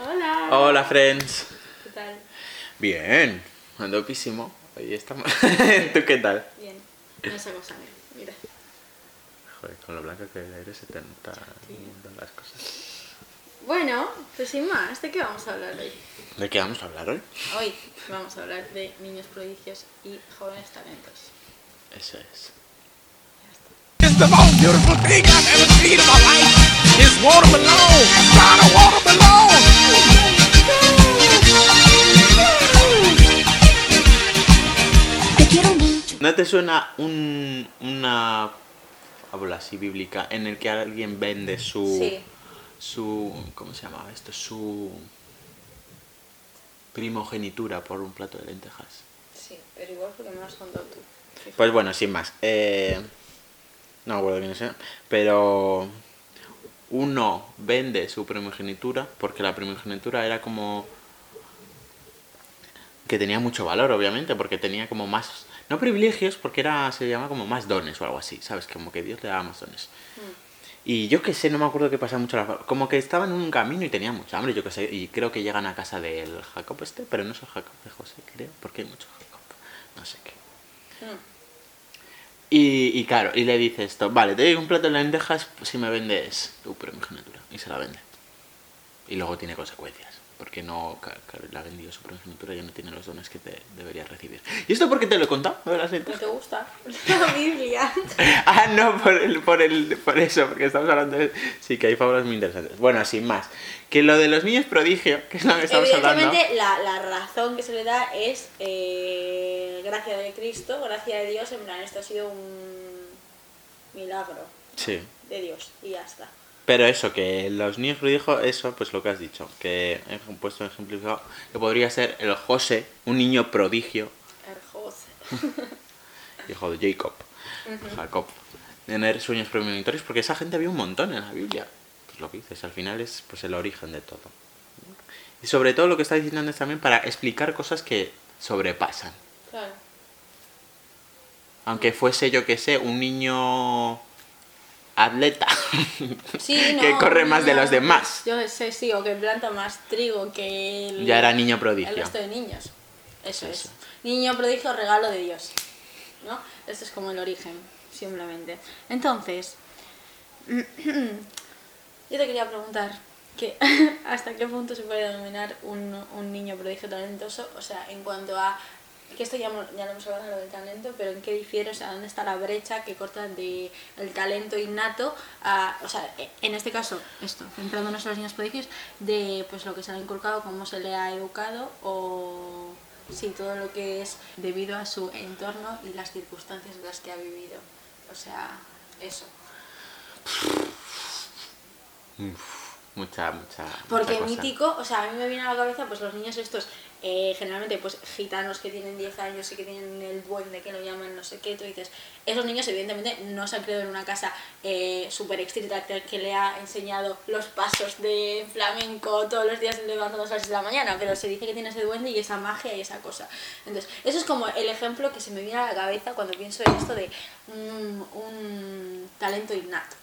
Hola. Hola, friends. ¿Qué tal? Bien, ando písimo. Ahí estamos. ¿Tú qué tal? Bien. No sé cosa, mira. Joder, con lo blanco que el aire se te nota un montón las cosas. Bueno, pues sin más, ¿de qué vamos a hablar hoy? ¿De qué vamos a hablar hoy? Hoy vamos a hablar de niños prodigios y jóvenes talentos. Eso es. Ya está. ¿No te suena un, una habla así bíblica en el que alguien vende su Sí. su ¿cómo se llamaba esto? su primogenitura por un plato de lentejas? Sí, pero igual porque me lo has contado tú. Fíjate. Pues bueno, sin más. Eh, no me acuerdo quién es, pero uno vende su primogenitura porque la primogenitura era como que tenía mucho valor, obviamente, porque tenía como más no privilegios, porque era se llama como más dones o algo así, ¿sabes? Como que Dios le daba más dones. Y yo que sé, no me acuerdo qué pasaba mucho. la- Como que estaban en un camino y tenían mucha hambre, yo que sé. Y creo que llegan a casa del Jacob este, pero no es el Jacob de José, creo, porque hay mucho Jacob. No sé qué. Mm. Y, y claro, y le dice esto, vale, te doy un plato de lentejas si me vendes tu primogenitura. Y se la vende. Y luego tiene consecuencias. Porque no, ca- claro, le ha vendido su primogenitura y ya no tiene los dones que te deberías recibir. ¿Y esto por qué te lo he contado? ¿Lo de las ¿No te gusta? La Biblia. Ah, no, por, el, por, el, por eso, porque estamos hablando de... Sí, que hay fábulas muy interesantes. Bueno, sin más. Que lo de los niños prodigio, que es lo que estamos hablando... Evidentemente, la, la razón que se le da es eh, gracia de Cristo, gracia de Dios. En plan, esto ha sido un milagro Sí. de Dios y ya está. Pero eso, que los niños prodigio, eso, pues lo que has dicho. Que he puesto ejemplificado, que podría ser el José, un niño prodigio, Erjose. hijo de Jacob, Jacob, tener sueños premonitorios, porque esa gente había un montón en la Biblia. Pues lo que dices, al final es pues el origen de todo. Y sobre todo lo que está diciendo es también para explicar cosas que sobrepasan. Claro. Aunque fuese, yo que sé, un niño atleta Sí, no, que corre más de los demás. Yo sé, sí, o que planta más trigo que el, Ya era niño el prodigio. resto de niños. Eso Eso. es. Niño prodigio, regalo de Dios. ¿No? Esto es como el origen, simplemente. Entonces, yo te quería preguntar que hasta qué punto se puede denominar un, un niño prodigio talentoso, o sea, en cuanto a que esto ya, ya lo hemos hablado lo del talento, pero en qué difiere, o sea, dónde está la brecha que corta de el talento innato a, o sea, en este caso, esto, centrándonos en los niños prodigios, de pues lo que se le ha inculcado, cómo se le ha educado o sí, todo lo que es debido a su entorno y las circunstancias en las que ha vivido. O sea, eso. Mucha, mucha. Porque mucha cosa. mítico, o sea, a mí me viene a la cabeza pues los niños estos, eh, generalmente pues gitanos que tienen 10 años y que tienen el duende que lo llaman no sé qué, tú dices, esos niños evidentemente no se han criado en una casa eh, súper estricta que, le ha enseñado los pasos de flamenco todos los días levantándose a las 6 de la mañana, pero se dice que tiene ese duende y esa magia y esa cosa. Entonces, eso es como el ejemplo que se me viene a la cabeza cuando pienso en esto de un, un talento innato.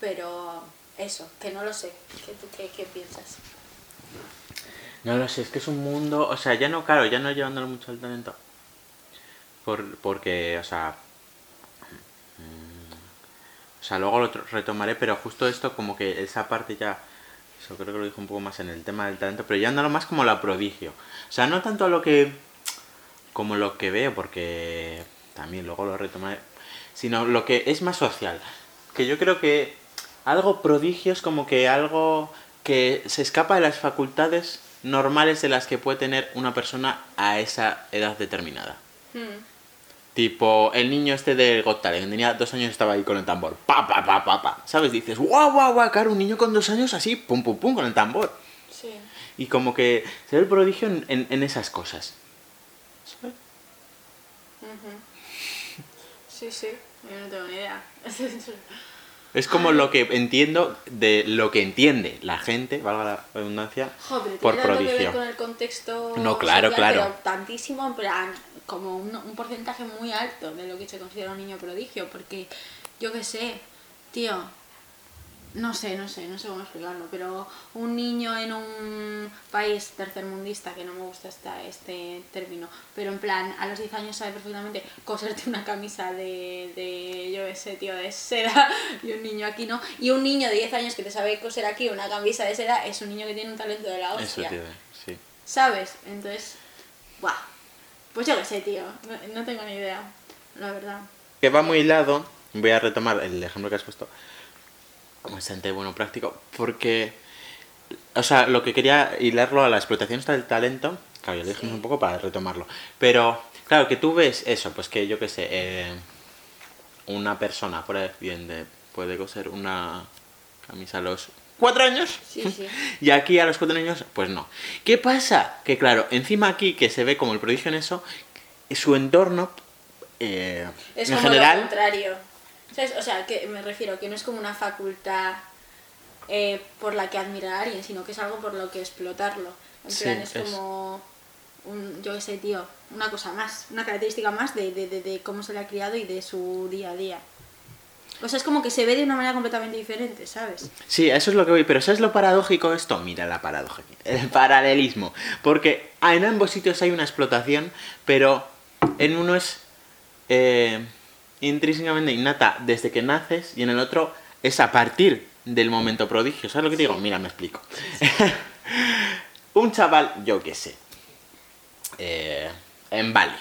Pero eso, que no lo sé. ¿Qué, tú qué, qué piensas? No lo sé, es que es un mundo. O sea, ya no, claro, ya no llevándolo mucho al talento. Por, porque, o sea. mm, O sea, luego lo retomaré, pero justo esto, como que esa parte ya. Eso creo que lo dijo un poco más en el tema del talento, pero ya andalo más como la prodigio. O sea, no tanto lo que. como lo que veo, porque también luego lo retomaré. Sino lo que es más social. Que yo creo que algo prodigio es como que algo que se escapa de las facultades normales de las que puede tener una persona a esa edad determinada. Tipo, el niño este de Got Talent, que tenía dos años estaba ahí con el tambor. Pa, pa, pa, pa, pa. ¿Sabes? Dices, guau, guau, guau, claro, un niño con dos años así, pum, pum, pum, con el tambor. Sí. Y como que se ve el prodigio en, en- en esas cosas. ¿Sabes? Sí, sí. Yo no tengo ni idea. Es como lo que entiendo de lo que entiende la gente, valga la redundancia, Jo, pero por tanto que ver prodigio. con el contexto No, claro, social, claro. pero tantísimo, en plan, como un, un porcentaje muy alto de lo que se considera un niño prodigio, porque yo qué sé, tío, no sé, no sé, no sé cómo explicarlo, pero un niño en un país tercermundista, que no me gusta esta, este término, pero en plan, a los 10 años sabe perfectamente coserte una camisa de, de yo qué sé, tío, de seda, y un niño aquí no. Y un niño de 10 años que te sabe coser aquí una camisa de seda es un niño que tiene un talento de la Eso, hostia. tío, sí. ¿Sabes? Entonces, buah. Pues yo qué sé, tío, no, no tengo ni idea, la verdad. Que va muy hilado, voy a retomar el ejemplo que has puesto, bastante bueno, práctico, porque, o sea, lo que quería hilarlo a la explotación está del talento, claro, ya lo dijimos Sí. un poco para retomarlo, pero, claro, que tú ves eso, pues que yo qué sé, eh, una persona, por bien, de, puede coser una camisa a los cuatro años. Sí, sí. Y aquí a los cuatro años, pues no. ¿Qué pasa? Que claro, encima aquí que se ve como el prodigio en eso, su entorno, eh, Es en como lo general, contrario. ¿Sabes? O sea, que me refiero que no es como una facultad eh, por la que admirar a alguien, sino que es algo por lo que explotarlo. En Sí, plan, es, es- como, un, yo qué sé, tío, una cosa más, una característica más de, de, de, de cómo se le ha criado y de su día a día. O sea, es como que se ve de una manera completamente diferente, ¿sabes? Sí, eso es lo que voy. Pero ¿sabes lo paradójico de esto? Mira la paradoja aquí. El paralelismo. Porque en ambos sitios hay una explotación, pero en uno es eh, intrínsecamente innata desde que naces y en el otro es a partir del momento prodigio. ¿Sabes lo que te digo? Mira, me explico. Un chaval, yo qué sé, eh, en Bali,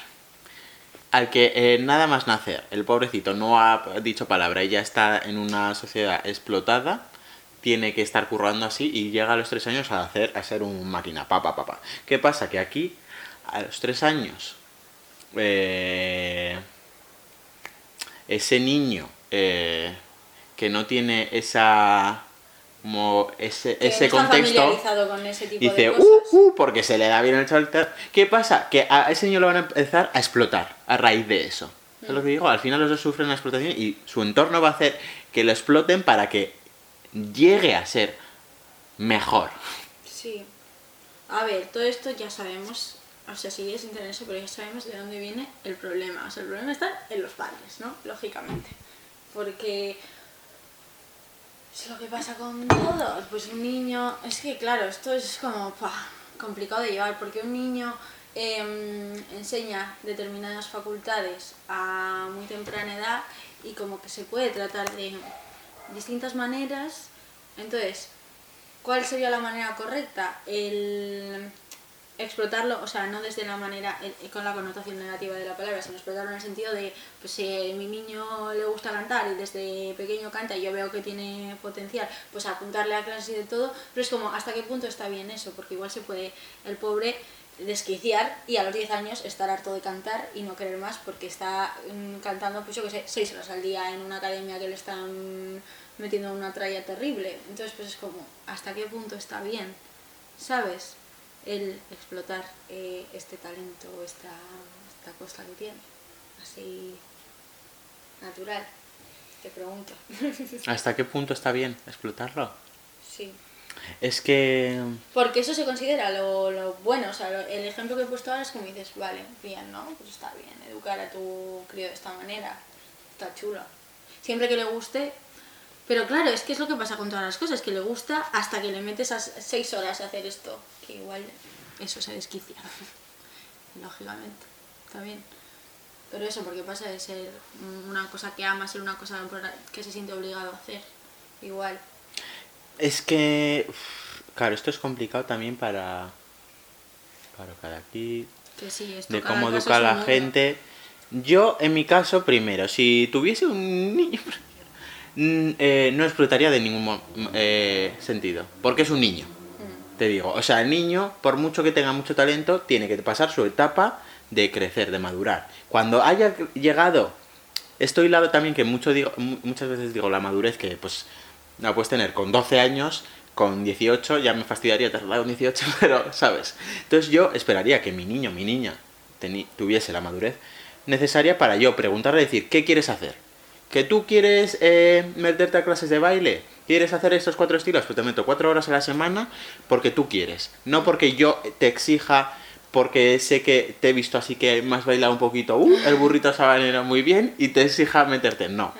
al que eh, nada más nacer, el pobrecito no ha dicho palabra y ya está en una sociedad explotada, tiene que estar currando así y llega a los tres años a hacer a ser un máquina, papá, papá. ¿Qué pasa? Que aquí, a los tres años, eh, ese niño eh, que no tiene esa como ese, Que ese no contexto familiarizado con ese tipo dice de uh, cosas. uh, porque se le da bien el tal. ¿qué pasa? que a ese niño lo van a empezar a explotar a raíz de eso ¿sabes lo que digo? al final los dos sufren la explotación y su entorno va a hacer que lo exploten para que llegue a ser mejor Sí. A ver, todo esto ya sabemos, o sea, sigue sin tener eso, pero ya sabemos de dónde viene el problema. O sea, el problema está en los padres, ¿no? Lógicamente. Porque es lo que pasa con todo. Pues un niño, es que claro, esto es como ¡pah! complicado de llevar, porque un niño em, enseña determinadas facultades a muy temprana edad y como que se puede tratar de distintas maneras. Entonces, ¿Cuál sería la manera correcta? El explotarlo, o sea, no desde la manera, el- con la connotación negativa de la palabra, sino explotarlo en el sentido de, pues si mi niño le gusta cantar y desde pequeño canta y yo veo que tiene potencial, pues apuntarle a clases y de todo, pero es como, ¿hasta qué punto está bien eso? Porque igual se puede el pobre desquiciar y a los 10 años estar harto de cantar y no querer más porque está mm, cantando, pues yo que sé, 6 horas al día en una academia que le están metiendo en una tralla terrible. Entonces, pues es como, ¿hasta qué punto está bien? ¿Sabes? El explotar eh, este talento o esta, esta cosa que tiene. Así, natural. Te pregunto. ¿hasta qué punto está bien explotarlo? sí. es que Porque eso se considera lo, lo bueno, o sea, lo- el ejemplo que he puesto ahora es como dices, vale, bien, ¿no? Pues está bien, educar a tu crío de esta manera, está chulo. Siempre que le guste, pero claro, es que es lo que pasa con todas las cosas, que le gusta hasta que le metes a seis horas a hacer esto, que igual eso se desquicia, lógicamente, está bien. Pero eso, porque pasa de ser una cosa que ama a ser una cosa que se siente obligado a hacer, igual. Es que, claro, esto es complicado también para, para cada aquí, Que sí, esto de cómo educar a la gente. Yo, en mi caso, primero, si tuviese un niño, eh, no explotaría de ningún mo- eh, sentido, porque es un niño, Mm. te digo. O sea, el niño, por mucho que tenga mucho talento, tiene que pasar su etapa de crecer, de madurar. Cuando haya llegado, esto hilado también que mucho digo, mu- muchas veces digo la madurez que pues la puedes tener con 12 años, con 18, ya me fastidiaría tardar con 18, pero, ¿sabes? Entonces yo esperaría que mi niño, mi niña, tuviese la madurez necesaria para yo preguntarle, decir, ¿qué quieres hacer? ¿Que tú quieres eh, meterte a clases de baile? ¿Quieres hacer estos cuatro estilos? Pues te meto cuatro horas a la semana porque tú quieres. No porque yo te exija, porque sé que te he visto así que me has bailado un poquito, uh, el burrito sabanero muy bien y te exija meterte. No.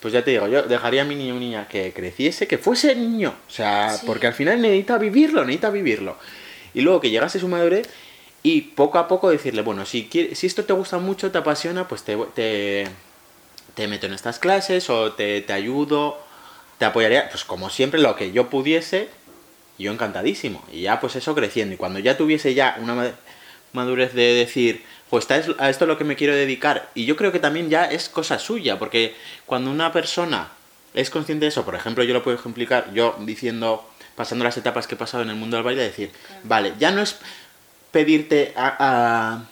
Pues ya te digo, yo dejaría a mi niño o niña que creciese, que fuese niño. O sea, Sí. porque al final necesita vivirlo, necesita vivirlo. Y luego que llegase su madurez y poco a poco decirle, bueno, si, quiere- si esto te gusta mucho, te apasiona, pues te, te, te meto en estas clases o te, te ayudo, te apoyaría, pues como siempre, lo que yo pudiese, yo encantadísimo. Y ya pues eso creciendo. Y cuando ya tuviese ya una ma- madurez de decir, pues a es- a esto es lo que me quiero dedicar. Y yo creo que también ya es cosa suya, porque cuando una persona es consciente de eso, por ejemplo, yo lo puedo ejemplificar, yo diciendo, pasando las etapas que he pasado en el mundo del baile, decir, vale, ya no es pedirte a, a,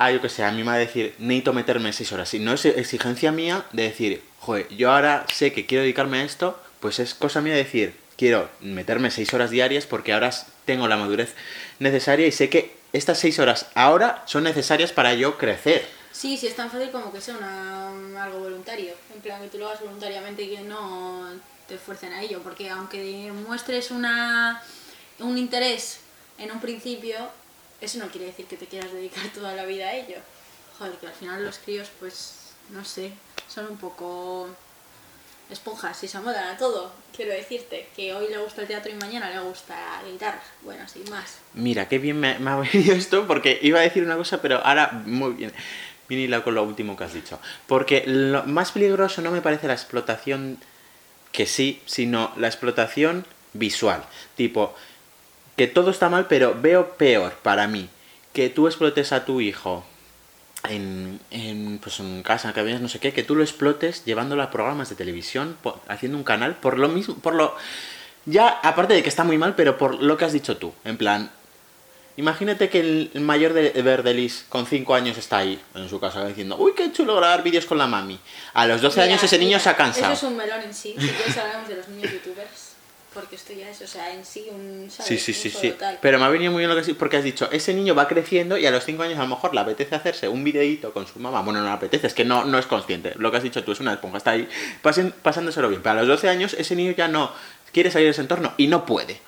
a, yo que sé, a mí me va a decir, necesito meterme seis horas, sino es exigencia mía de decir, joder, yo ahora sé que quiero dedicarme a esto, pues es cosa mía decir, quiero meterme seis horas diarias porque ahora tengo la madurez necesaria y sé que estas seis horas ahora son necesarias para yo crecer. Sí, sí, es tan fácil como que sea una, algo voluntario. En plan, que tú lo hagas voluntariamente y que no te esfuercen a ello. Porque aunque muestres una, un interés en un principio, eso no quiere decir que te quieras dedicar toda la vida a ello. Joder, que al final los críos, pues, no sé, son un poco esponjas y se amodan a todo. Quiero decirte que hoy le gusta el teatro y mañana le gusta la guitarra. Bueno, sin más. Mira, qué bien me, me ha venido esto porque iba a decir una cosa, pero ahora muy bien. Viene hilado con lo último que has dicho. Porque lo más peligroso no me parece la explotación que sí, sino la explotación visual. Tipo, que todo está mal, pero veo peor para mí que tú explotes a tu hijo en, en, pues en casa, que no sé qué, que tú lo explotes llevándolo a programas de televisión, po- haciendo un canal, por lo mismo, por lo... Ya, aparte de que está muy mal, pero por lo que has dicho tú, en plan... Imagínate que el mayor de Verdelis con 5 años está ahí en su casa diciendo, uy, qué chulo grabar vídeos con la mami. A los 12 años Mira, ese niño se ha cansado. Eso es un melón en sí. Si de los niños youtubers. Porque esto ya es, o sea, en sí un... ¿sabes? Sí, sí, sí, sí. tal. Pero me ha venido muy bien lo que porque has dicho, ese niño va creciendo y a los 5 años a lo mejor le apetece hacerse un videíto con su mamá. Bueno, no le apetece, es que no, no es consciente. Lo que has dicho tú es una esponja, está ahí pasen- pasándoselo bien. Pero a los 12 años ese niño ya no quiere salir de ese entorno y no puede.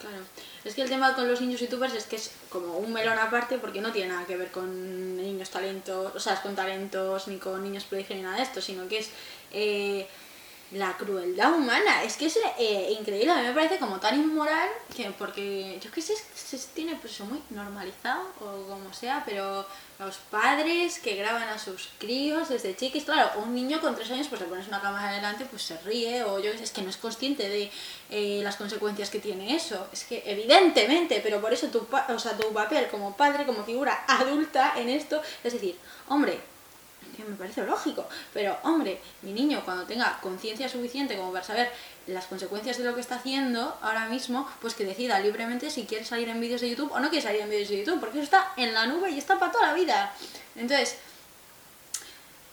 Claro. Es que el tema con los niños youtubers es que es como un melón aparte porque no tiene nada que ver con niños talentos, o sea, con talentos ni con niños prodigio ni nada de esto, sino que es eh, la crueldad humana. Es que es eh, increíble, a mí me parece como tan inmoral que porque yo qué sé, se tiene pues muy normalizado o como sea, pero los padres que graban a sus críos desde chiquis, claro, un niño con tres años pues le pones una cámara delante pues se ríe o yo qué sé, es que no es consciente de eh, las consecuencias que tiene eso. Es que evidentemente, pero por eso tu, o sea, tu papel como padre, como figura adulta en esto, es decir, hombre, que me parece lógico, pero hombre, mi niño cuando tenga conciencia suficiente como para saber las consecuencias de lo que está haciendo ahora mismo, pues que decida libremente si quiere salir en vídeos de YouTube o no quiere salir en vídeos de YouTube, porque eso está en la nube y está para toda la vida. Entonces,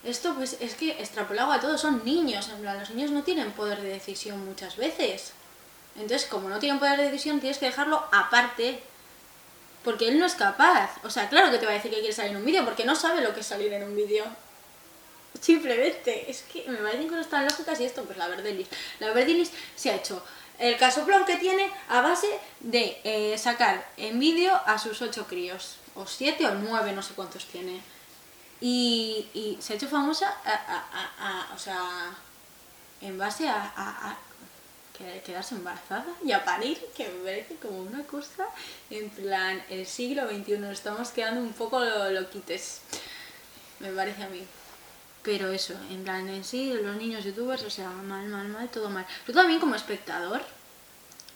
esto pues es que extrapolado a todos son niños, en plan, los niños no tienen poder de decisión muchas veces. Entonces, como no tienen poder de decisión, tienes que dejarlo aparte. Porque él no es capaz. O sea, claro que te va a decir que quiere salir en un vídeo, porque no sabe lo que es salir en un vídeo. Simplemente, es que me parecen cosas tan lógicas y esto, pues la Verdelis. La Verdelis se ha hecho el casoplón que tiene a base de eh, sacar en vídeo a sus ocho críos. O siete o nueve, no sé cuántos tiene. Y, y se ha hecho famosa, o sea, en base a, quedarse embarazada y a parir, que me parece como una cosa, en plan, el siglo XXI, nos estamos quedando un poco lo- loquites, me parece a mí. Pero eso, en plan, en sí, los niños youtubers, o sea, mal, mal, mal, todo mal. Yo también como espectador,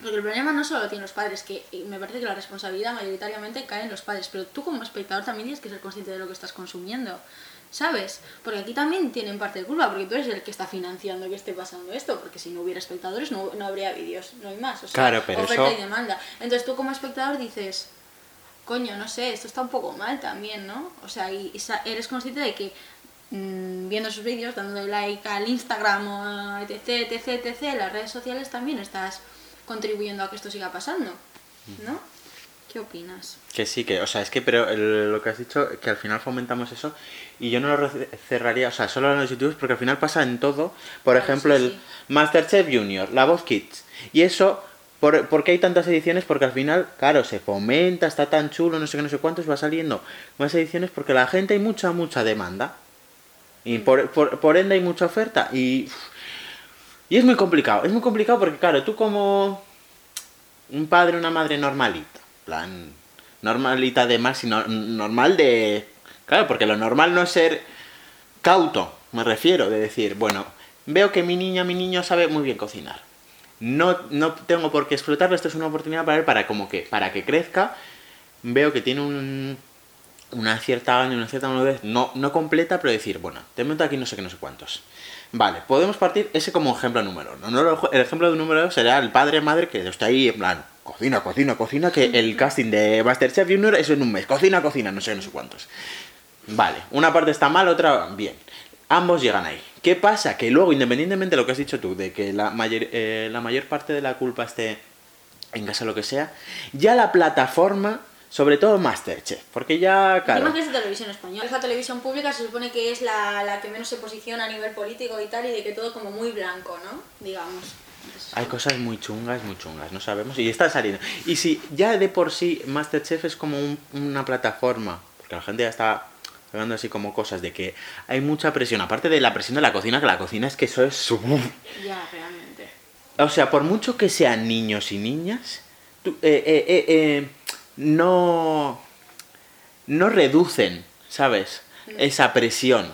porque el problema no solo lo tienen los padres, que eh, me parece que la responsabilidad mayoritariamente cae en los padres, pero tú como espectador también tienes que ser consciente de lo que estás consumiendo, ¿sabes? Porque aquí también tienen parte de culpa, porque tú eres el que está financiando que esté pasando esto, porque si no hubiera espectadores no, no habría vídeos, no hay más, o sea, Claro, pero oferta eso- y demanda. Entonces tú como espectador dices, coño, no sé, esto está un poco mal también, ¿no? O sea, y, y eres consciente de que mm, viendo sus vídeos, dándole like al Instagram o etc, etc, etc, las redes sociales también estás contribuyendo a que esto siga pasando, ¿no? ¿Qué opinas? Que sí, que, o sea, es que, pero el- lo que has dicho, que al final fomentamos eso, y yo no lo cerraría, o sea, solo en los youtubers, porque al final pasa en todo. Por Claro, ejemplo, sí, el sí. Masterchef Junior, La Voz Kids, y eso, por, ¿por qué hay tantas ediciones? Porque al final, claro, se fomenta, está tan chulo, no sé qué, no sé cuántos, va saliendo más ediciones, porque la gente hay mucha, mucha demanda. Y por, por, por ende hay mucha oferta. Y, y es muy complicado. Es muy complicado porque, claro, tú como un padre, una madre normalita. Plan, normalita de más y no- normal de... Claro, porque lo normal no es ser cauto, me refiero, de decir, bueno, veo que mi niña, mi niño sabe muy bien cocinar. No, no tengo por qué explotarlo, esto es una oportunidad para él para como que, para que crezca. Veo que tiene un, una cierta una cierta madurez, no, no completa, pero decir, bueno, te meto aquí no sé qué, no sé cuántos. Vale, podemos partir ese como ejemplo número uno. ¿no? El ejemplo número dos será el padre madre que está ahí en plan, cocina, cocina, cocina, que el casting de Masterchef Junior eso en un mes, cocina, cocina, no sé no sé cuántos. Vale, una parte está mal, otra bien. Ambos llegan ahí. ¿Qué pasa? Que luego, independientemente de lo que has dicho tú, de que la mayor, eh, la mayor parte de la culpa esté en casa o lo que sea, ya la plataforma, sobre todo Masterchef, porque ya, claro, que es de televisión española. Esa televisión pública se supone que es la, la que menos se posiciona a nivel político y tal, y de que todo como muy blanco, ¿no? Digamos. Hay cosas muy chungas, muy chungas, no sabemos, y está saliendo. Y si ya de por sí Masterchef es como un- una plataforma, porque la gente ya está hablando así como cosas de que hay mucha presión, aparte de la presión de la cocina, que la cocina es que eso es su... Ya, realmente. O sea, por mucho que sean niños y niñas, tú- eh, eh, eh, eh, no, no reducen, ¿sabes? Esa presión.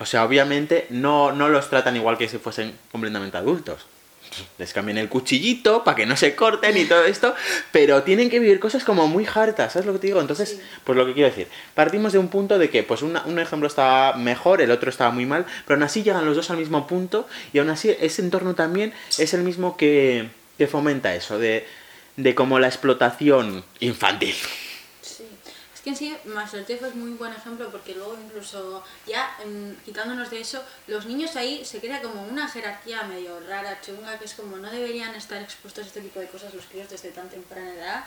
O sea, obviamente no, no los tratan igual que si fuesen completamente adultos. Les cambian el cuchillito para que no se corten y todo esto, pero tienen que vivir cosas como muy hartas, ¿sabes lo que te digo? Entonces, Sí. pues lo que quiero decir, partimos de un punto de que pues una- un ejemplo estaba mejor, el otro estaba muy mal, pero aún así llegan los dos al mismo punto y aún así ese entorno también es el mismo que, que fomenta eso, de, de como la explotación infantil. Que en sí Masterchef es muy buen ejemplo porque luego incluso ya mm, quitándonos de eso, los niños ahí se crea como una jerarquía medio rara, chunga, que es como no deberían estar expuestos a este tipo de cosas los críos desde tan temprana edad.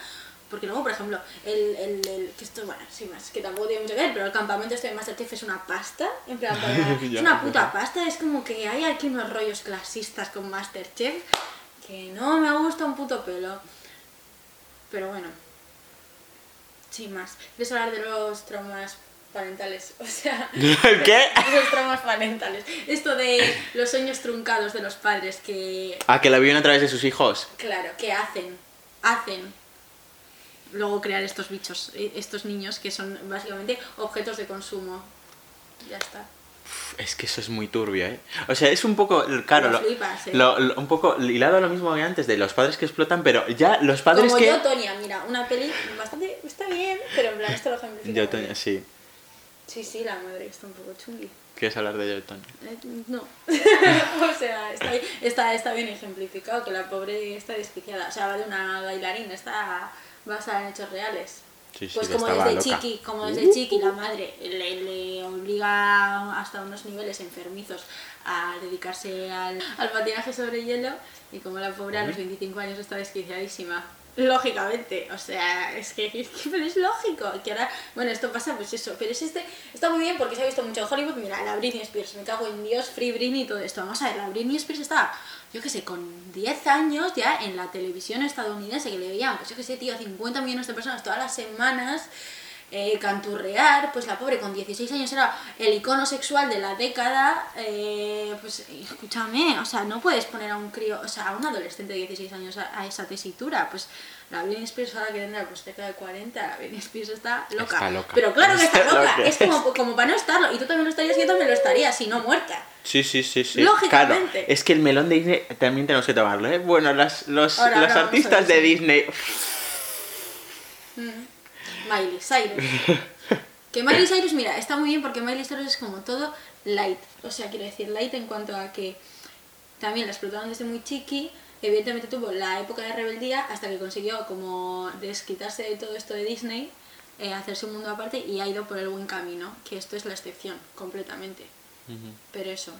Porque luego, por ejemplo, el, el, el- que esto, bueno, sí más, que tampoco tiene mucho que ver, pero el campamento este de Masterchef es una pasta, en plan, para- es una puta pasta, es como que hay aquí unos rollos clasistas con Masterchef que no me gusta un puto pelo. Pero bueno, sin más. ¿Quieres hablar de los traumas parentales? O sea, ¿Qué? los traumas parentales. Esto de los sueños truncados de los padres que, A que la viven a través de sus hijos. claro, que hacen, hacen luego crear estos bichos, eh, estos niños que son básicamente objetos de consumo. Ya está. Es que eso es muy turbio, ¿eh? O sea, es un poco, claro, Lo lo- flipas, ¿eh? lo- lo- un poco hilado a lo mismo que antes de los padres que explotan, pero ya los padres Como que... yo, Tonia, mira, una peli bastante, está bien, pero en plan, esto lo ejemplifica. Yo, bien. sí. Sí, sí, la madre está un poco chungui. ¿Quieres hablar de yo, Toña? Eh, No. o sea, está, bien- está, está bien ejemplificado que la pobre está desquiciada. O sea, va de una bailarina, está basada en hechos reales. Sí, sí, Pues como desde loca. chiqui, como desde chiqui la madre le, le obliga hasta unos niveles enfermizos a dedicarse al, al patinaje sobre hielo y como la pobre a los 25 años está desquiciadísima. Lógicamente, o sea, es que, es que- pero es lógico que ahora, bueno, esto pasa pues eso, pero es este, está muy bien porque se ha visto mucho en Hollywood, mira, la Britney Spears, me cago en Dios, Free Britney y todo esto, vamos a ver, la Britney Spears estaba, yo qué sé, con 10 años ya en la televisión estadounidense que le veían, pues yo qué sé, tío, 50 millones de personas todas las semanas, eh, canturrear, pues la pobre con 16 años era el icono sexual de la década, eh, pues escúchame, o sea, no puedes poner a un crío, o sea, a un adolescente de 16 años a, a esa tesitura, pues la Britney Spears ahora que tendrá pues cerca de 40, la Britney Spears está loca. Está loca. Pero claro que está loca, es como, como para no estarlo, y tú también lo estarías y yo también lo estaría, si no muerta. Sí, sí, sí, sí. Lógicamente. Claro, es que el melón de Disney también tenemos que tomarlo, ¿eh? Bueno, las, los, Ahora, los ahora artistas de. Disney... Miley Cyrus. Que Miley Cyrus, mira, está muy bien porque Miley Cyrus es como todo light. O sea, quiero decir, light en cuanto a que también la explotaron desde muy chiqui. Evidentemente tuvo la época de rebeldía hasta que consiguió como desquitarse de todo esto de Disney, eh, hacerse un mundo aparte y ha ido por el buen camino. Que esto es la excepción, completamente. Pero eso,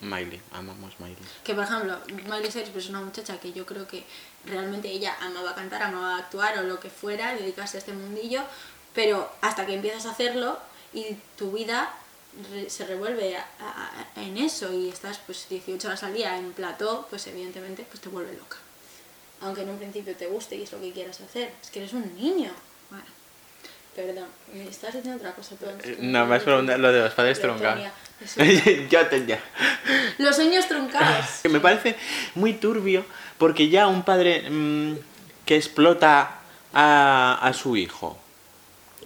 Miley, amamos Miley. que por ejemplo, Miley Cyrus es una muchacha que yo creo que realmente ella amaba cantar, amaba actuar o lo que fuera, dedicarse a este mundillo, pero hasta que empiezas a hacerlo y tu vida se revuelve en eso y estás pues 18 horas al día en plató, pues evidentemente pues te vuelve loca. Aunque en un principio te guste y es lo que quieras hacer, es que eres un niño. Perdón, me estás diciendo otra cosa antes. Eh, No, me has preguntado lo de los padres truncados. Yo tenía. Los sueños truncados. Me parece muy turbio porque ya un padre mm, que explota a, a su hijo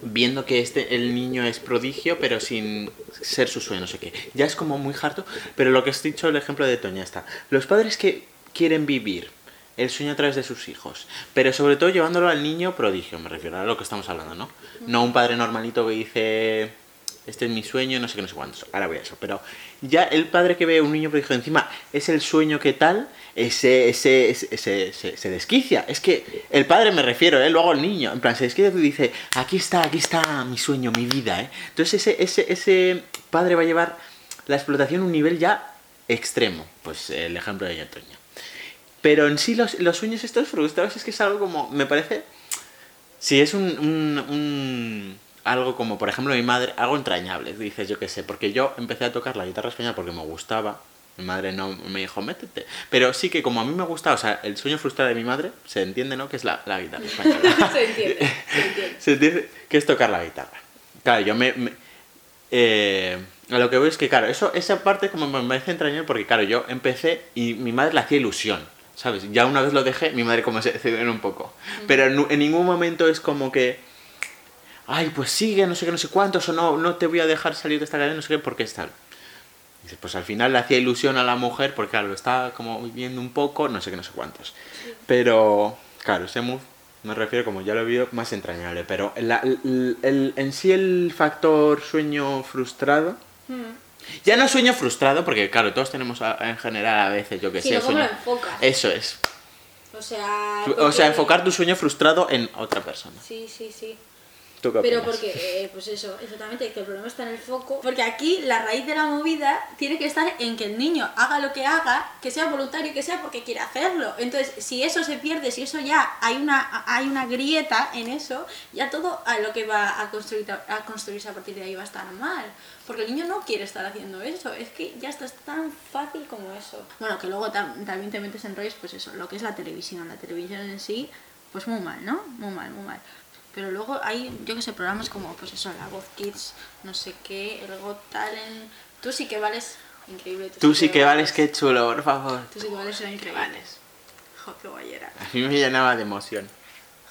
viendo que este el niño es prodigio pero sin ser su sueño no sé qué ya es como muy harto pero lo que has dicho el ejemplo de Toña está los padres que quieren vivir el sueño a través de sus hijos pero sobre todo llevándolo al niño prodigio me refiero a lo que estamos hablando no no un padre normalito que dice este es mi sueño, no sé qué, no sé cuántos. Ahora voy a eso. Pero ya el padre que ve un niño prodigio encima es el sueño que tal, ese, ese, ese, se, desquicia. Es que el padre me refiero, ¿eh? luego el niño. En plan, se desquicia y dice, aquí está, aquí está mi sueño, mi vida. ¿eh? Entonces ese, ese, ese padre va a llevar la explotación a un nivel ya extremo. Pues el ejemplo de Toña. Pero en sí los, los sueños estos frustrados es que es algo como, me parece, si es un, un- un- algo como, por ejemplo, mi madre, algo entrañable, dices, yo qué sé, porque yo empecé a tocar la guitarra española porque me gustaba. Mi madre no me dijo, métete. Pero sí que como a mí me gustaba, o sea, el sueño frustrado de mi madre, se entiende, ¿no? Que es la, la guitarra española. se entiende, se entiende. se entiende que es tocar la guitarra. Claro, yo me... me- eh, a lo que voy es que, claro, eso, esa parte como me parece entrañable porque, claro, yo empecé y mi madre le hacía ilusión, ¿sabes? Ya una vez lo dejé, mi madre como se decepcionó un poco. Pero en, en ningún momento es como que... Ay, pues sigue, no sé qué, no sé cuántos, o no, no te voy a dejar salir de esta cadena, no sé qué, porque es tal. Pues al final le hacía ilusión a la mujer porque, claro, lo está como viviendo un poco, no sé qué, no sé cuántos. Pero, claro, ese move me refiero, como ya lo he visto, más entrañable. Pero la- el- el- en sí el factor sueño frustrado... Ya no sueño frustrado, porque claro, todos tenemos a- en general a veces, yo que sé, cómo sueño- lo enfocas. Eso es. O sea. O sea, enfocar tu sueño frustrado en otra persona. Sí, sí, sí. ¿Tú qué Pero porque, eh, pues eso, exactamente, que el problema está en el foco. Porque aquí la raíz de la movida tiene que estar en que el niño haga lo que haga, que sea voluntario, que sea porque quiere hacerlo. Entonces, si eso se pierde, si eso ya hay una, hay una grieta en eso, ya todo a lo que va a, construir, a construirse a partir de ahí va a estar mal. Porque el niño no quiere estar haciendo eso, es que ya está es tan fácil como eso. Bueno, que luego tam- también te metes en rollos, pues eso, lo que es la televisión. La televisión en sí, pues muy mal, ¿no? Muy mal, muy mal. Pero luego hay, yo que sé, programas como, pues eso, La Voz Kids, no sé qué, el Got Talent. Tú sí que vales increíble. Tú sí que vales, qué chulo, por favor. Tú sí que vales, era increíble. vales. Jo, qué guay era. A mí me llenaba de emoción.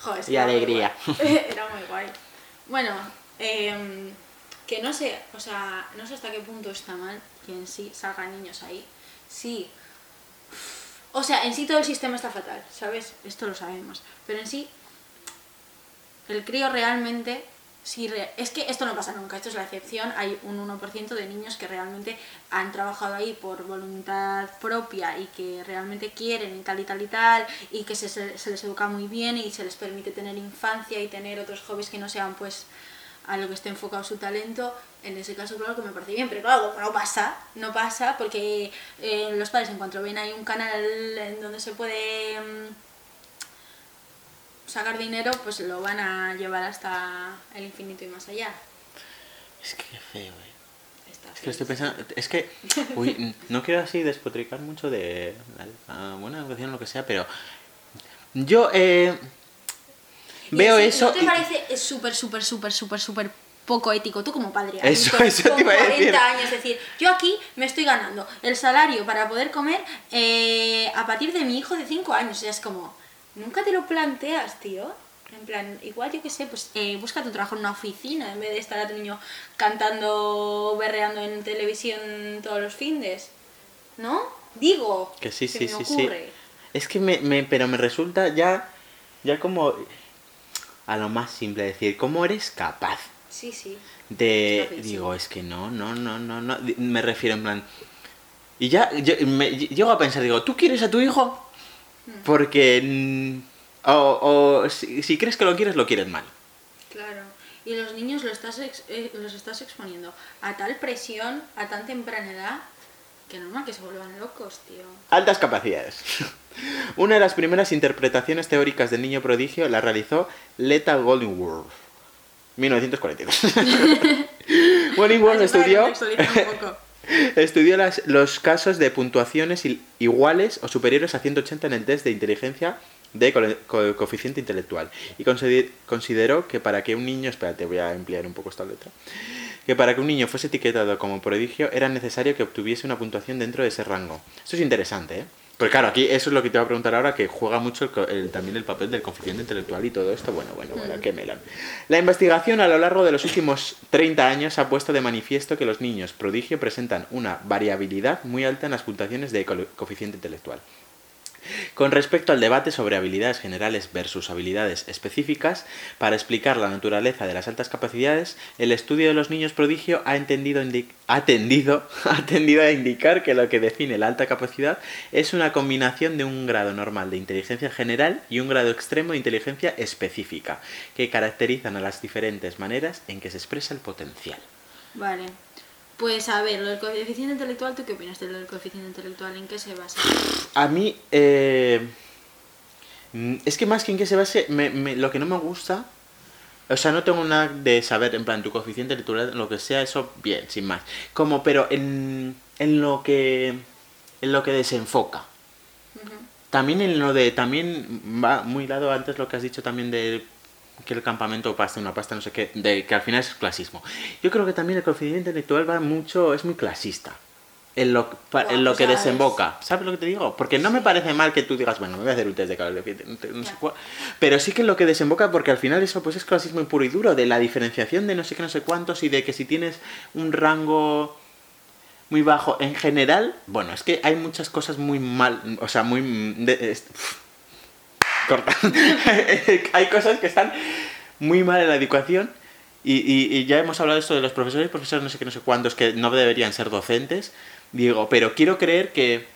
Jo, es Y muy alegría. Era muy guay. Bueno, em, que no sé, o sea, no sé hasta qué punto está mal que en sí salgan niños ahí. Sí. O sea, en sí todo el sistema está fatal, ¿sabes? Esto lo sabemos. Pero en sí, el crío realmente, sí, re- es que esto no pasa nunca, esto es la excepción. Hay un 1% de niños que realmente han trabajado ahí por voluntad propia y que realmente quieren y tal y tal y tal, y que se, se- les educa muy bien y se les permite tener infancia y tener otros hobbies que no sean pues a lo que esté enfocado su talento, en ese caso claro que me parece bien, pero claro, no pasa, no pasa porque eh, los padres en cuanto ven ahí un canal en donde se puede mm, sacar dinero, pues lo van a llevar hasta el infinito y más allá. Es que feo, eh. Es que estoy pensando, es que, uy, no quiero así despotricar mucho de la, buena educación o lo que sea, pero yo eh, veo así, eso ¿No te y- parece es súper, súper, súper, súper, súper poco ético? Tú como padre, adulto, Eso- eso te con iba a 40 decir. años, es decir, yo aquí me estoy ganando el salario para poder comer eh, a partir de mi hijo de 5 años. O sea, es como, nunca te lo planteas, tío. En plan, igual yo qué sé, pues eh, busca tu trabajo en una oficina en vez de estar a tu niño cantando, berreando en televisión todos los findes. ¿No? Digo. que sí, sí, me sí, sí. Es que me, me, pero me resulta ya, ya como a lo más simple decir, ¿cómo eres capaz? Sí, sí. de digo es que no no no no no me refiero en plan y ya yo, me, llego a pensar digo tú quieres a tu hijo. Porque o, o si, si crees que lo quieres lo quieres mal Claro. Y los niños lo estás ex- eh, los estás exponiendo a tal presión, a tan temprana edad, que normal que se vuelvan locos, tío. altas capacidades una de las primeras interpretaciones teóricas del niño prodigio la realizó Leta Goldingworth 1942 Goldingworth para estudió contextualizar un poco. Estudió los casos de puntuaciones iguales o superiores a 180 en el test de inteligencia de co- co- coeficiente intelectual y consider- consideró que para que un niño, espérate, voy a emplear un poco esta letra, que para que un niño fuese etiquetado como prodigio era necesario que obtuviese una puntuación dentro de ese rango. Esto es interesante, ¿eh? Porque claro, aquí eso es lo que te voy a preguntar ahora, que juega mucho el el- también el papel del coeficiente intelectual y todo esto. Bueno, bueno, bueno, qué melón. La investigación a lo largo de los últimos 30 años ha puesto de manifiesto que los niños prodigio presentan una variabilidad muy alta en las puntuaciones de co- coeficiente intelectual. Con respecto al debate sobre habilidades generales versus habilidades específicas, para explicar la naturaleza de las altas capacidades, el estudio de los niños prodigio ha, entendido tendido a indicar que lo que define la alta capacidad es una combinación de un grado normal de inteligencia general y un grado extremo de inteligencia específica, que caracterizan a las diferentes maneras en que se expresa el potencial. Vale. Pues a ver, lo del coeficiente intelectual, ¿tú qué opinas de lo del coeficiente intelectual? ¿En qué se basa? A mí, eh, mm, es que más que en que se base, me- me- lo que no me gusta, o sea, no tengo nada de saber, en plan, tu coeficiente intelectual, lo que sea, eso, bien, sin más. Como, pero en, en lo que, en lo que desenfoca. También en lo de, también va muy lado antes lo que has dicho también de que el campamento pasta una pasta, no sé qué, de que al final es clasismo. Yo creo que también el coeficiente intelectual va mucho, es muy clasista. En lo, en lo pues que desemboca. ¿Sabes lo que te digo? Porque no me parece mal que tú digas, bueno, me voy a hacer un test de coeficiente, no sé cuál. Pero sí que lo que desemboca, porque al final eso pues es clasismo puro y duro, de la diferenciación de no sé qué, no sé cuántos, y de que si tienes un rango muy bajo en general, bueno, es que hay muchas cosas muy mal, o sea, muy... de- es- corta. hay cosas que están muy mal en la educación y, y- y ya hemos hablado esto de los profesores, profesores no sé qué, no sé cuántos, que no deberían ser docentes. Digo, pero quiero creer que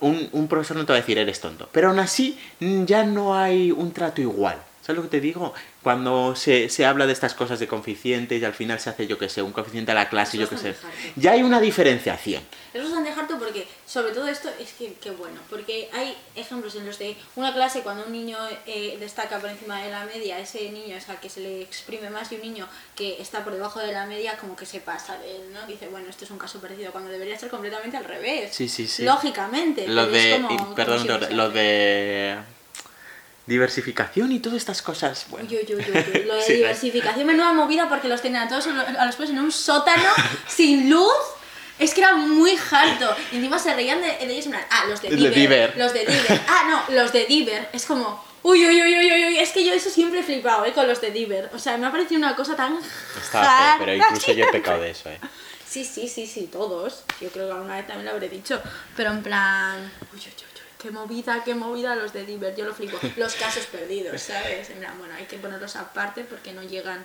un, un profesor no te va a decir eres tonto. Pero aún así mm, ya no hay un trato igual. ¿Sabes lo que te digo? Cuando se, se habla de estas cosas de coeficientes y al final se hace, yo que sé, un coeficiente a la clase, Eso yo que sé. Ya hay una diferenciación. Eso es tan de harto porque, sobre todo esto, es que, que bueno, porque hay ejemplos en los de una clase cuando un niño eh, destaca por encima de la media, ese niño es al que se le exprime más y un niño que está por debajo de la media como que se pasa de él, ¿no? Dice, bueno, esto es un caso parecido cuando debería ser completamente al revés. Sí, sí, sí. Lógicamente. Lo pero es de, como- como perdón, siempre se lo hace. de diversificación y todas estas cosas. Bueno, uy, uy, uy, Lo de Sí, diversificación, menuda movida porque los tenían a todos a los pues en un sótano sin luz. Es que era muy harto. Y encima se reían de, de ellos en plan, ah, los de Diver. Diver. Los de Diver. Ah, no, los de Diver. Es como, uy, uy, uy, uy, uy, uy. Es que yo eso siempre he flipado, ¿eh? Con los de Diver. O sea, me ha parecido una cosa tan. está feo, pero incluso yo he pecado de eso, ¿eh? Sí, sí, sí, sí, todos. Yo creo que alguna vez también lo habré dicho. Pero en plan. Uy, uy, uy, uy, qué movida, qué movida los de Diver. Yo lo flipo. Los casos perdidos, ¿sabes? En plan, bueno, hay que ponerlos aparte porque no llegan.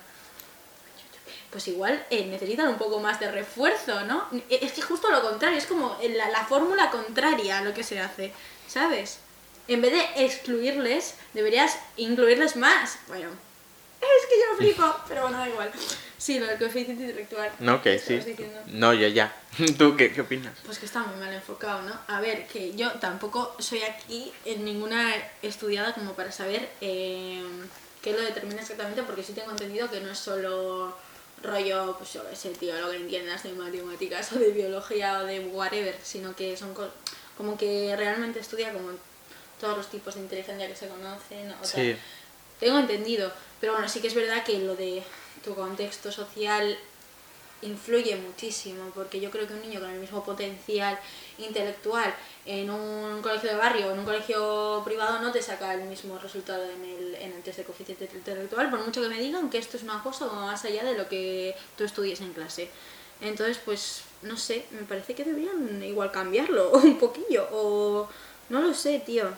Pues igual eh, necesitan un poco más de refuerzo, ¿no? Eh, Es que justo lo contrario, es como la, la fórmula contraria a lo que se hace, ¿sabes? En vez de excluirles, deberías incluirles más. Bueno, es que yo lo flipo, pero bueno, da igual. Sí, lo del coeficiente intelectual. No, que sí. No, ya, ya. ¿Tú qué, qué opinas? Pues que está muy mal enfocado, ¿no? A ver, que yo tampoco soy aquí en ninguna estudiada como para saber eh, qué lo determina exactamente, porque sí tengo entendido que no es solo rollo, pues yo qué sé, tío, lo que entiendas de matemáticas o de biología o de whatever, sino que son co- como que realmente estudia como todos los tipos de inteligencia que se conocen o tal. Sí. Tengo entendido, pero bueno, sí que es verdad que lo de tu contexto social influye muchísimo, porque yo creo que un niño con el mismo potencial intelectual en un colegio de barrio o en un colegio privado no te saca el mismo resultado en el, en el test de coeficiente intelectual, por mucho que me digan que esto es una cosa más allá de lo que tú estudies en clase. Entonces, pues, no sé, me parece que deberían igual cambiarlo un poquillo, o no lo sé, tío.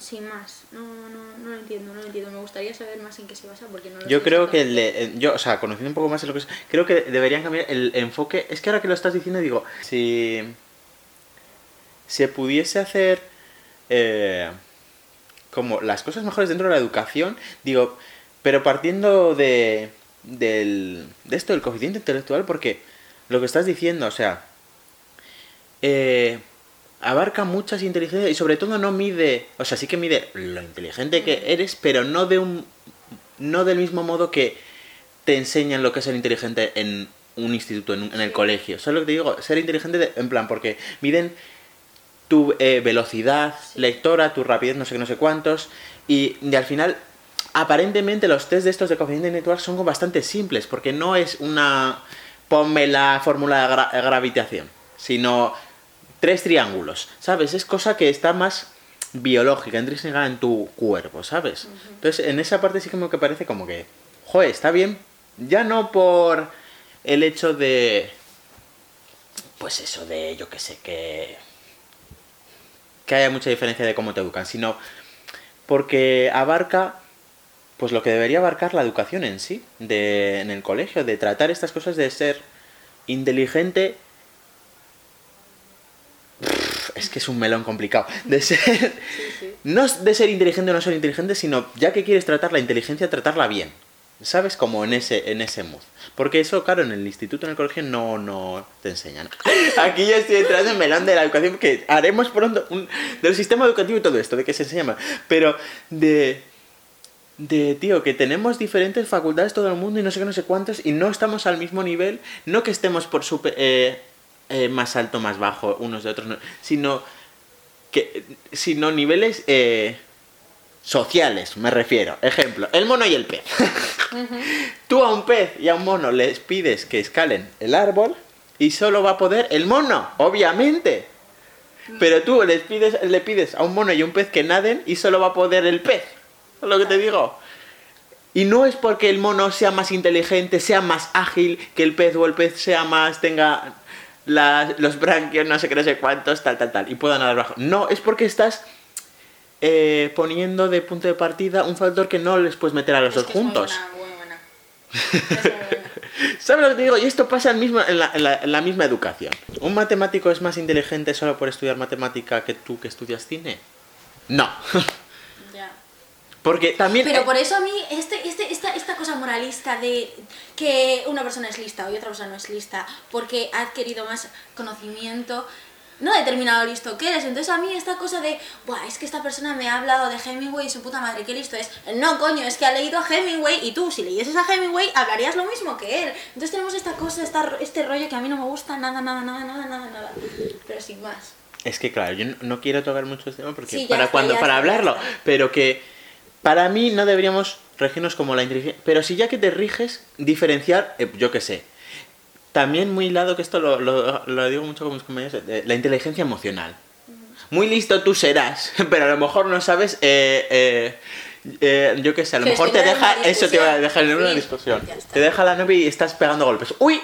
Sin más, no, no, no lo entiendo, no lo entiendo. Me gustaría saber más en qué se basa porque no lo Yo creo que, el de- yo, o sea, conociendo un poco más de lo que es, creo que deberían cambiar el enfoque. Es que ahora que lo estás diciendo, digo, si se pudiese hacer eh, como las cosas mejores dentro de la educación, digo, pero partiendo de, del, de esto del coeficiente intelectual, porque lo que estás diciendo, o sea, eh, abarca muchas inteligencias y sobre todo no mide, o sea, sí que mide lo inteligente que eres, pero no de un no del mismo modo que te enseñan lo que es ser inteligente en un instituto, en, un- en el colegio. ¿Sabes lo que te digo? Ser inteligente de- en plan, porque miden tu eh, velocidad lectora, tu rapidez, no sé qué, no sé cuántos. Y, y al final, aparentemente los test de estos de coeficiente intelectual son bastante simples, porque no es una ponme la fórmula de gra- gravitación, sino tres triángulos, ¿sabes? Es cosa que está más biológica, intrínseca en tu cuerpo, ¿sabes? Entonces, en esa parte sí que parece como que, joder, está bien, ya no por el hecho de, pues eso de, yo que sé, que, que haya mucha diferencia de cómo te educan, sino porque abarca pues lo que debería abarcar la educación en sí, de, en el colegio, de tratar estas cosas de ser inteligente. Que es un melón complicado. De ser. No de ser inteligente o no ser inteligente, sino ya que quieres tratar la inteligencia, tratarla bien. ¿Sabes? Como en ese, en ese mood. Porque eso, claro, en el instituto, en el colegio, no, no te enseñan. Aquí ya estoy entrando en melón de la educación, que haremos pronto del sistema educativo y todo esto, de que se enseña. Pero de, de, tío, que tenemos diferentes facultades todo el mundo y no sé qué, no sé cuántos, y no estamos al mismo nivel, no que estemos por super, eh, eh, más alto, más bajo unos de otros, no, sino que sino niveles eh, sociales, me refiero. Ejemplo, el mono y el pez. Tú a un pez y a un mono les pides que escalen el árbol y solo va a poder el mono, obviamente. Pero tú les pides, le pides a un mono y a un pez que naden y solo va a poder el pez. ¿Es lo que te digo? Y no es porque el mono sea más inteligente, sea más ágil que el pez o el pez sea más, tenga las- los branquios, no sé qué, no sé cuántos, tal, tal, tal, y pueda nadar bajo. No, es porque estás eh, poniendo de punto de partida un factor que no les puedes meter a los Es dos que es muy juntos. buena, muy buena. Es muy buena. ¿Sabes lo que te digo? Y esto pasa en, mismo, en, la, en la- en la misma educación. ¿Un matemático es más inteligente solo por estudiar matemática que tú que estudias cine? No. Porque también... Pero por eso a mí, este, este, esta, esta cosa moralista de que una persona es lista y otra persona no es lista porque ha adquirido más conocimiento, no ha determinado listo que eres. Entonces a mí esta cosa de, Buah, es que esta persona me ha hablado de Hemingway y su puta madre, qué listo es. No, coño, es que ha leído a Hemingway y tú, si leyeses a Hemingway, hablarías lo mismo que él. Entonces tenemos esta cosa, esta, este rollo que a mí no me gusta nada, nada, nada, nada, nada, nada. Pero sin más. Es que claro, yo no- quiero tocar mucho este tema porque Sí, para está, cuando para hablarlo, pero que para mí no deberíamos regirnos como la inteligencia, pero si ya que te riges diferenciar, eh, yo qué sé. También muy lado que esto lo, lo- lo digo mucho con mis compañeros, eh, la inteligencia emocional. Muy listo tú serás, pero a lo mejor no sabes eh, eh, eh, yo qué sé, a lo mejor te deja, eso te va a dejar en una discusión. Te deja la novia y estás pegando golpes. ¡Uy!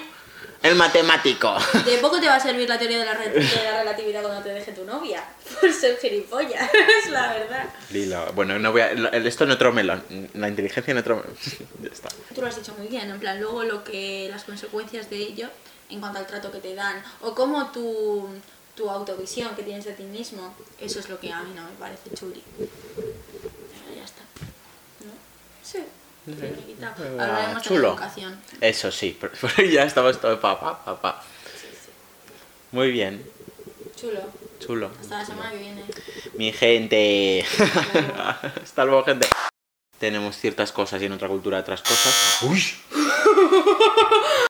El matemático. De poco te va a servir la teoría de la, re- de la relatividad cuando te deje tu novia. Por ser gilipollas, es la verdad. Dilo. Bueno, no voy a, esto en otro melón. La inteligencia en otro melón. ya está. Tú lo has dicho muy bien, en plan, luego lo que las consecuencias de ello en cuanto al trato que te dan o como tu, tu autovisión que tienes de ti mismo, eso es lo que a mí no me parece chuli. Pero ya está. ¿No? Finiquita. Ah, Hablaremos de chulo. la educación. Eso sí, pero, pero ya estamos todo papá, papá. Muy bien, Chulo. chulo. Hasta la semana que viene. Mi gente. Hasta luego, gente. Tenemos ciertas cosas y en otra cultura otras cosas. Uy.